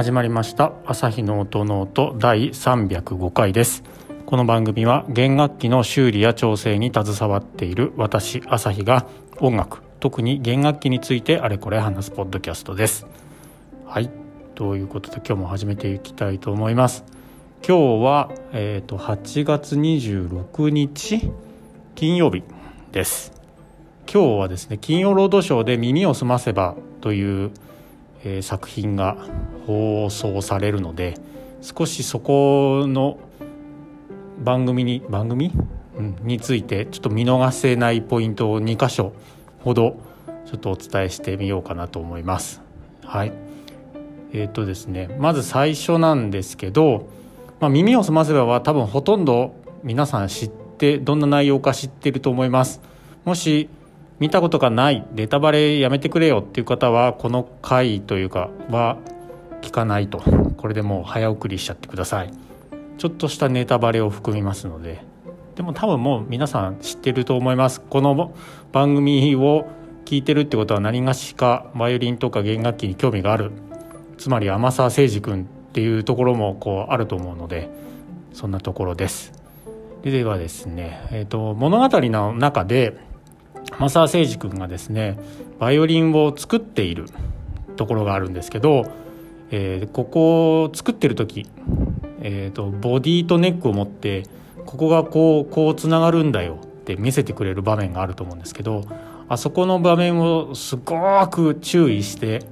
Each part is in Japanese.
始まりました。朝日の音ノート第305回です。この番組は弦楽器の修理や調整に携わっている私朝日が音楽特に弦楽器についてあれこれ話すポッドキャストです。はい。ということで今日も始めていきたいと思います。今日は、えーと、8月26日金曜日です。今日はですね金曜ロードショーで耳を澄ませばというえ、作品が放送されるので少しそこの番組に番組、うん、についてちょっと見逃せないポイントを2箇所ほどちょっとお伝えしてみようかなと思います。はいえーとですね、まず最初なんですけど「まあ、耳をすませば」は多分ほとんど皆さん知ってどんな内容か知ってると思います。もし見たことがないネタバレやめてくれよっていう方はこの回というかは聞かないと。これでもう早送りしちゃってください。ちょっとしたネタバレを含みますので。でも多分もう皆さん知ってると思います。この番組を聞いてるってことは何がしかバイオリンとか弦楽器に興味がある。つまり天沢誠司君っていうところもこうあると思うのでそんなところです。ではですね、えーと物語の中で天沢誠司君がですねバイオリンを作っているところがあるんですけど、えー、ここを作ってる時、えーと、ボディとネックを持ってここがこうこうつながるんだよって見せてくれる場面があると思うんですけどあそこの場面をすごく注意して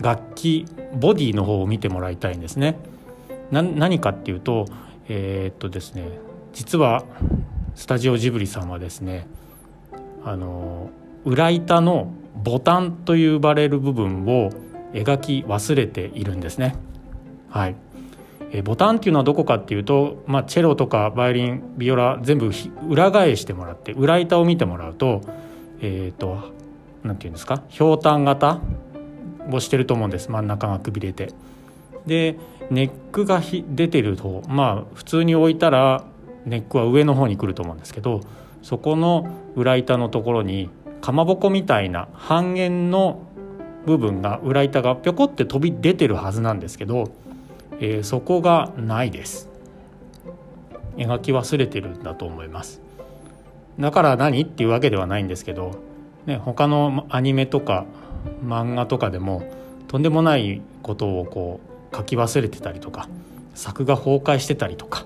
楽器ボディの方を見てもらいたいんですね。何かっていうとえー、っとですね実はスタジオジブリさんはですねあの裏板のボタンと呼ばれる部分を描き忘れているんですね。はい、えボタンっていうのはどこかっていうと、まあ、チェロとかバイオリンビオラ全部裏返してもらって裏板を見てもらうとえっ、ー、と何て言うんですか？ひょうたん型をしてると思うんです真ん中がくびれて。でネックが出てるとまあ普通に置いたらネックは上の方に来ると思うんですけどそこの裏板のところにかまぼこみたいな半円の部分が裏板がぴょこって飛び出てるはずなんですけど、えー、そこがないです。描き忘れてるんだと思います。だから何っていうわけではないんですけど、ね、他のアニメとか漫画とかでもとんでもないことをこう書き忘れてたりとか作画崩壊してたりとか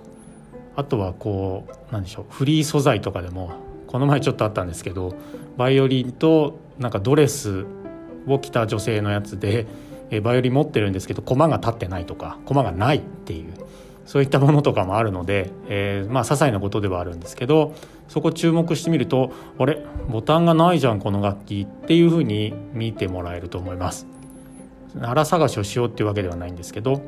あとはこうなんでしょうフリー素材とかでもこの前ちょっとあったんですけどバイオリンとなんかドレスを着た女性のやつでバイオリン持ってるんですけど駒が立ってないとか駒がないっていうそういったものとかもあるので、えー、まあ些細なことではあるんですけどそこ注目してみるとあれ？ボタンがないじゃんこの楽器っていうふうに見てもらえると思います。荒探しをしようっていうわけではないんですけど、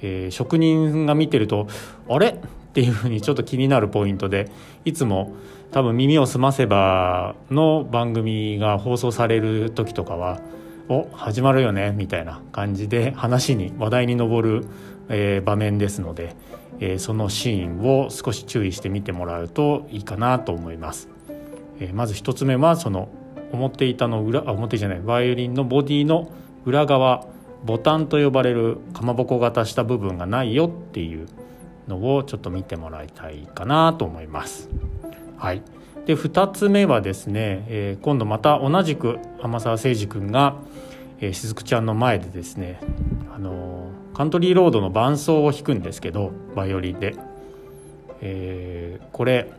えー、職人が見てるとあれ？っていうふうにちょっと気になるポイントでいつも多分「耳をすませば」の番組が放送される時とかは「お始まるよね」みたいな感じで話に話題に上る、えー、場面ですので、えー、そのシーンを少し注意して見てもらうといいかなと思います。えー、まず1つ目はその表板の裏あ表じゃないバイオリンのボディの裏側ボタンと呼ばれるかまぼこ型した部分がないよっていうのをちょっと見てもらいたいかなと思います。はい、で2つ目はですね、えー、今度また同じく天沢誠司君が、えー、しずくちゃんの前でですね、あのー、カントリーロードの伴奏を弾くんですけどバイオリンで、えー、これ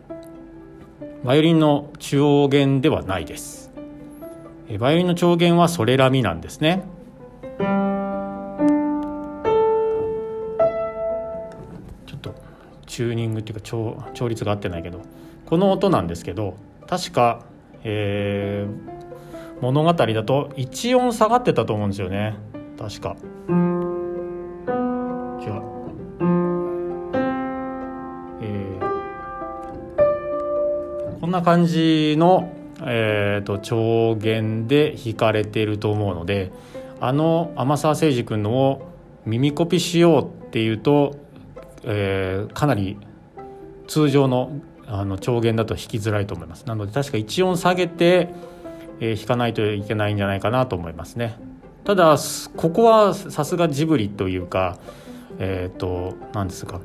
バイオリンの中央弦ではないです、バイオリンの長弦はソレラミなんですね。チューニングっていうか調調律が合ってないけどこの音なんですけど確か、えー、物語だと1音下がってたと思うんですよね確か。違う。えー、こんな感じの、えーと、調弦で弾かれてると思うのであの天沢誠司君のを耳コピしようっていうとえー、かなり通常のあの調弦だと弾きづらいと思います。なので確か1音下げて、えー、弾かないといけないんじゃないかなと思いますね。ただここはさすがジブリというかえっ、ー、と何ですか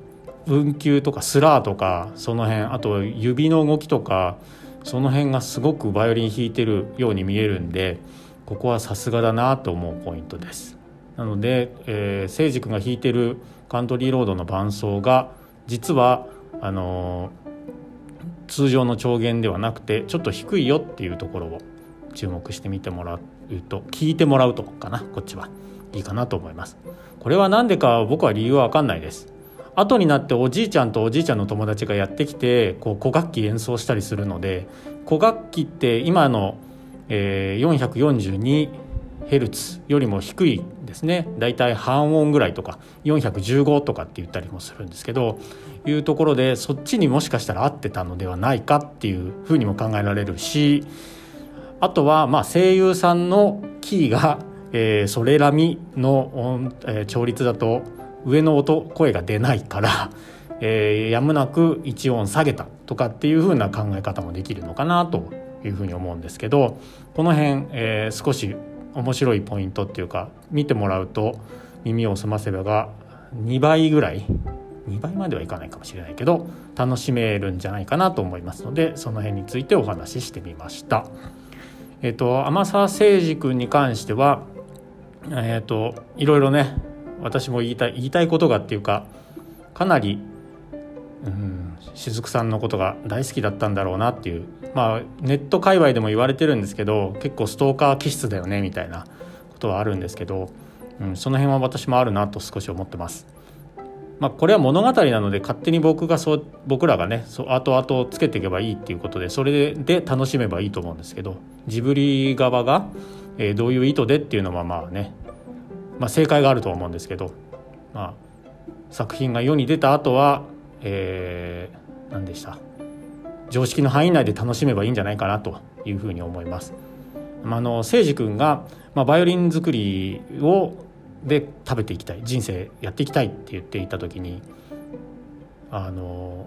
運球とかスラーとかその辺あと指の動きとかその辺がすごくバイオリン弾いてるように見えるんでここはさすがだなと思うポイントです。なので、えー、聖司君が弾いてるカントリーロードの伴奏が実はあのー、通常の調弦ではなくてちょっと低いよっていうところを注目してみてもらうと聞いてもらうとかなこっちは。いいかなと思います。これは何でか僕は理由は分かんないです。後になっておじいちゃんとおじいちゃんの友達がやってきてこう古楽器演奏したりするので古楽器って今の、えー、442Hz よりも低いですね。だいたい半音ぐらいとか415とかって言ったりもするんですけどいうところでそっちにもしかしたら合ってたのではないかっていうふうにも考えられるしあとはまあ声優さんのキーが、えー、ソレラミの、えー、調律だと上の音声が出ないから、えー、やむなく1音下げたとかっていう風な考え方もできるのかなというふうに思うんですけどこの辺、えー、少し面白いポイントっていうか見てもらうと耳を澄ませばが2倍ぐらい2倍まではいかないかもしれないけど楽しめるんじゃないかなと思いますのでその辺についてお話ししてみました。えっ、と天沢誠二君に関してはえっ、といろいろね私も言いたい言いたいことがっていうかかなり、うん、雫さんのことが大好きだったんだろうなっていうまあネット界隈でも言われてるんですけど結構ストーカー気質だよねみたいなことはあるんですけど、うん、その辺は私もあるなと少し思ってます。まあ、これは物語なので勝手に僕がそう僕らがねそう後々つけていけばいいっていうことでそれで楽しめばいいと思うんですけどジブリ側が、えー、どういう意図でっていうのはまあねまあ、正解があると思うんですけど、まあ、作品が世に出た後は、えー、何でした？常識の範囲内で楽しめばいいんじゃないかなというふうに思います。あの誠司君が、まあ、バイオリン作りをで食べていきたい人生やっていきたいって言っていた時にあの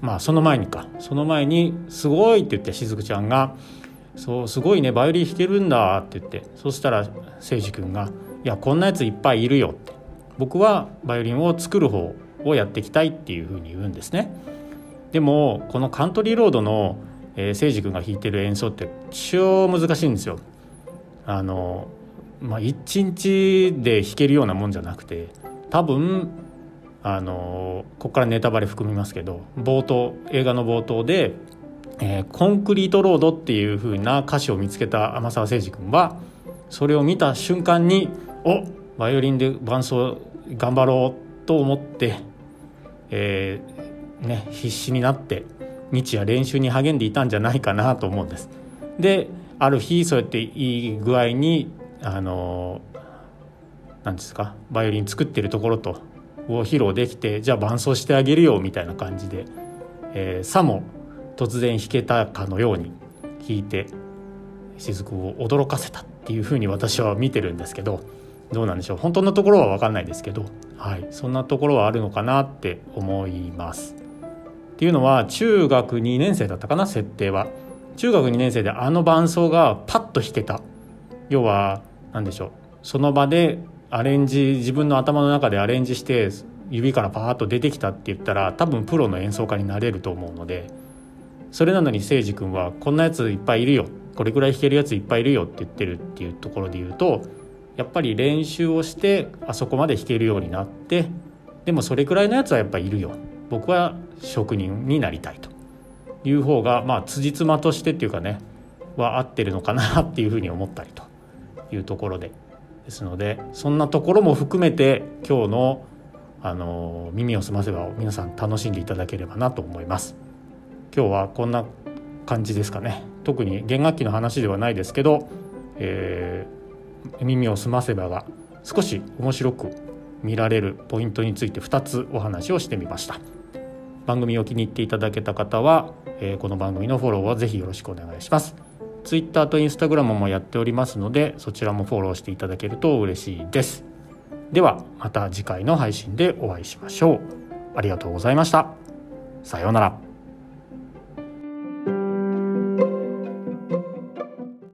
まあその前にかその前に「すごい!」って言ってしずくちゃんが「そうすごいねバイオリン弾けるんだ」って言ってそしたら誠司君が「いやこんなやついっぱいいるよって僕はバイオリンを作る方をやっていきたいっていうふうに言うんですね。でもこのカントリーロードの、えー、誠司君が弾いてる演奏って超難しいんですよ。あのまあ一日で弾けるようなもんじゃなくて多分あのここからネタバレ含みますけど冒頭映画の冒頭で、えー、コンクリートロードっていう風な歌詞を見つけた天沢誠司君はそれを見た瞬間におバイオリンで伴奏頑張ろうと思って、えー、ね、必死になって日夜練習に励んでいたんじゃないかなと思うんです。である日そうやっていい具合にあの何ですかバイオリン作ってるところとを披露できてじゃあ伴奏してあげるよみたいな感じで、えー、さも突然弾けたかのように弾いて雫を驚かせたっていうふうに私は見てるんですけどどうなんでしょう本当のところは分かんないですけど、はい、そんなところはあるのかなって思います。っていうのは中学2年生だったかな設定は。中学2年生であの伴奏がパッと弾けた。要は何でしょう。その場でアレンジ自分の頭の中でアレンジして指からパーッと出てきたって言ったら多分プロの演奏家になれると思うので。それなのに誠司君はこんなやついっぱいいるよ。これぐらい弾けるやついっぱいいるよって言ってるっていうところで言うとやっぱり練習をしてあそこまで弾けるようになってでもそれくらいのやつはやっぱいるよ。僕は職人になりたいと。いう方がまあ辻褄としてっていうかねは合ってるのかなっていうふうに思ったりと。いうところで。ですのでそんなところも含めて今日のあの耳を澄ませば皆さん楽しんでいただければなと思います。今日はこんな感じですかね。特に弦楽器の話ではないですけど、えー耳を澄ませばが少し面白く見られるポイントについて2つお話をしてみました。番組を気に入っていただけた方は、えー、この番組のフォローはぜひよろしくお願いします。Twitter と Instagram もやっておりますのでそちらもフォローしていただけると嬉しいです。ではまた次回の配信でお会いしましょう。ありがとうございました。さようなら。